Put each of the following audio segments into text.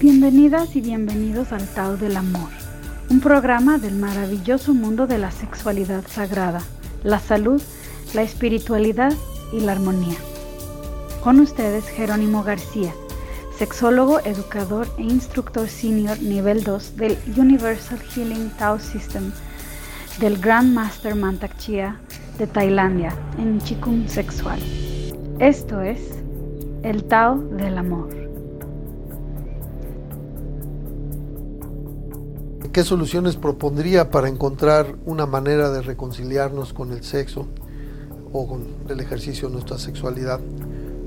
Bienvenidas y bienvenidos al Tao del Amor, un programa del maravilloso mundo de la sexualidad sagrada, la salud, la espiritualidad y la armonía. Con ustedes Jerónimo García, sexólogo, educador e instructor senior nivel 2 del Universal Healing Tao System del Grand Master Mantak Chia de Tailandia en Chikung Sexual. Esto es el Tao del Amor. ¿Qué soluciones propondría para encontrar una manera de reconciliarnos con el sexo o con el ejercicio de nuestra sexualidad?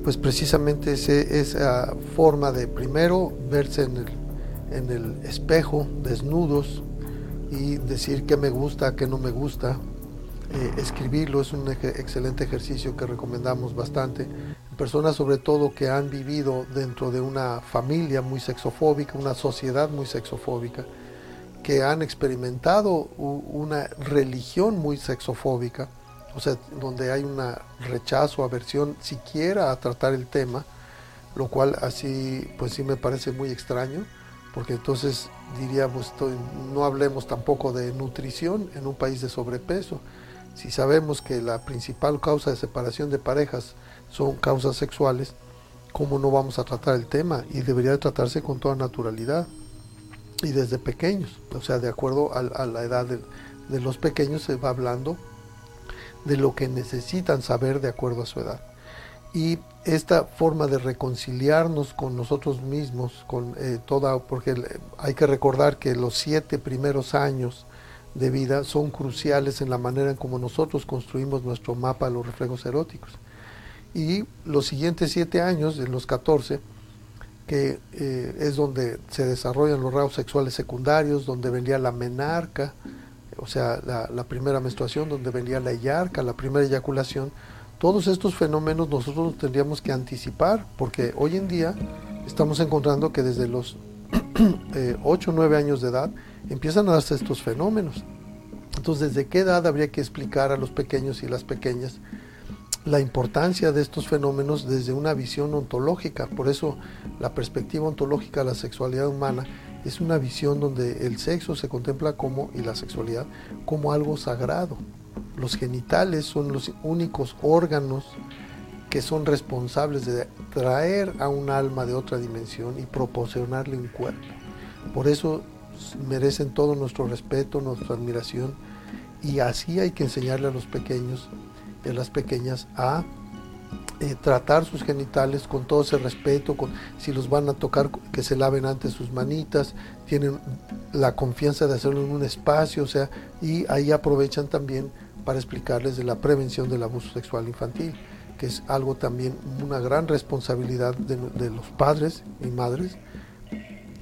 Pues precisamente esa forma de primero verse en el, en el espejo, desnudos, y decir qué me gusta, qué no me gusta. Eh, escribirlo es un excelente ejercicio que recomendamos bastante. Personas sobre todo que han vivido dentro de una familia muy sexofóbica, una sociedad muy sexofóbica que han experimentado una religión muy sexofóbica, o sea, donde hay un rechazo, aversión siquiera a tratar el tema, lo cual así, pues sí me parece muy extraño, porque entonces diríamos, no hablemos tampoco de nutrición en un país de sobrepeso. Si sabemos que la principal causa de separación de parejas son causas sexuales, ¿cómo no vamos a tratar el tema? Y debería tratarse con toda naturalidad y desde pequeños, o sea, de acuerdo a, la edad de, los pequeños se va hablando de lo que necesitan saber de acuerdo a su edad. Y esta forma de reconciliarnos con nosotros mismos, con eh, toda, porque hay que recordar que los siete primeros años de vida son cruciales en la manera en como nosotros construimos nuestro mapa de los reflejos eróticos. Y los siguientes siete años, en los 14, que eh, es donde se desarrollan los rasgos sexuales secundarios, donde venía la menarca, o sea, la, primera menstruación, donde venía la yarca, la primera eyaculación. Todos estos fenómenos nosotros tendríamos que anticipar, porque hoy en día estamos encontrando que desde los 8 o 9 años de edad empiezan a darse estos fenómenos. Entonces, ¿desde qué edad habría que explicar a los pequeños y las pequeñas la importancia de estos fenómenos desde una visión ontológica. Por eso la perspectiva ontológica de la sexualidad humana es una visión donde el sexo se contempla como, y la sexualidad, como algo sagrado. Los genitales son los únicos órganos que son responsables de traer a un alma de otra dimensión y proporcionarle un cuerpo. Por eso merecen todo nuestro respeto, nuestra admiración, y así hay que enseñarle a los pequeños de las pequeñas a eh, tratar sus genitales con todo ese respeto, con, si los van a tocar, que se laven antes sus manitas, tienen la confianza de hacerlo en un espacio, o sea, y ahí aprovechan también para explicarles de la prevención del abuso sexual infantil, que es algo también una gran responsabilidad de, los padres y madres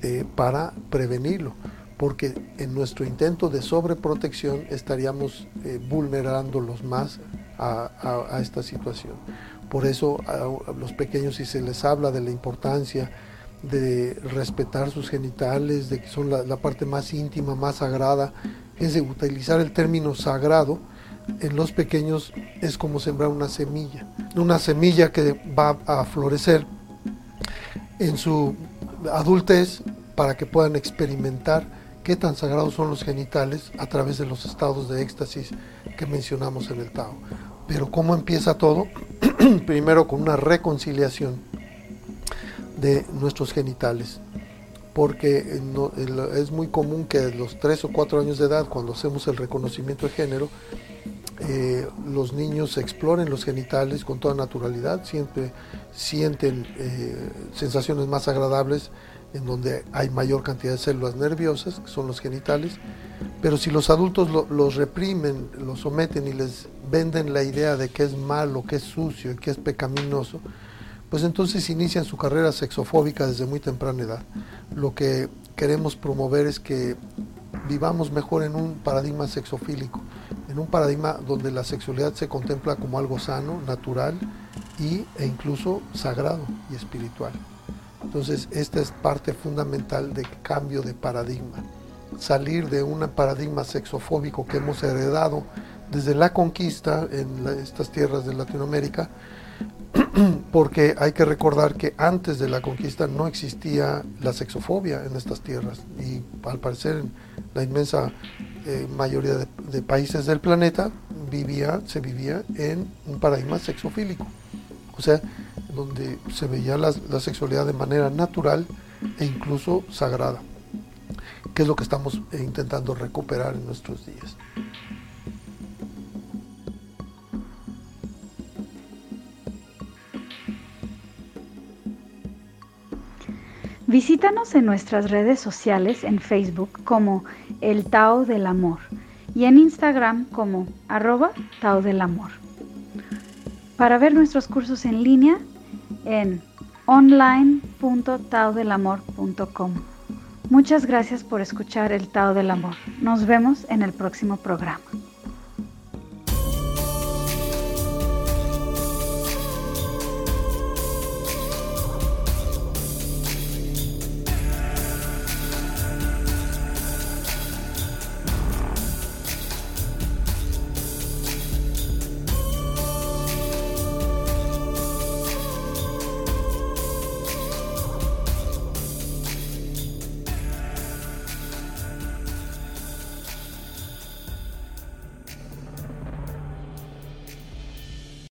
eh, para prevenirlo, porque en nuestro intento de sobreprotección estaríamos eh, vulnerándolos más a, esta situación. Por eso a, los pequeños si se les habla de la importancia de respetar sus genitales, de que son la, parte más íntima, más sagrada, es de utilizar el término sagrado, en los pequeños es como sembrar una semilla, una semilla que va a florecer en su adultez para que puedan experimentar qué tan sagrados son los genitales a través de los estados de éxtasis que mencionamos en el Tao. Pero ¿cómo empieza todo? Primero con una reconciliación de nuestros genitales. Porque es muy común que a los 3 o 4 años de edad, cuando hacemos el reconocimiento de género, eh, los niños exploren los genitales con toda naturalidad, siempre sienten eh, sensaciones más agradables en donde hay mayor cantidad de células nerviosas, que son los genitales, pero si los adultos los reprimen, los someten y les venden la idea de que es malo, que es sucio y que es pecaminoso, pues entonces inician su carrera sexofóbica desde muy temprana edad. Lo que queremos promover es que vivamos mejor en un paradigma sexofílico, en un paradigma donde la sexualidad se contempla como algo sano, natural y, e incluso sagrado y espiritual. Entonces, esta es parte fundamental de cambio de paradigma. Salir de un paradigma sexofóbico que hemos heredado desde la conquista en estas tierras de Latinoamérica porque hay que recordar que antes de la conquista no existía la sexofobia en estas tierras y al parecer en la inmensa eh, mayoría de, países del planeta vivía, se vivía en un paradigma sexofílico, o sea, donde se veía la, sexualidad de manera natural e incluso sagrada, que es lo que estamos intentando recuperar en nuestros días. Visítanos en nuestras redes sociales en Facebook como El Tao del Amor y en Instagram como arroba Tao del Amor. Para ver nuestros cursos en línea en online.taodelamor.com. Muchas gracias por escuchar el Tao del Amor. Nos vemos en el próximo programa.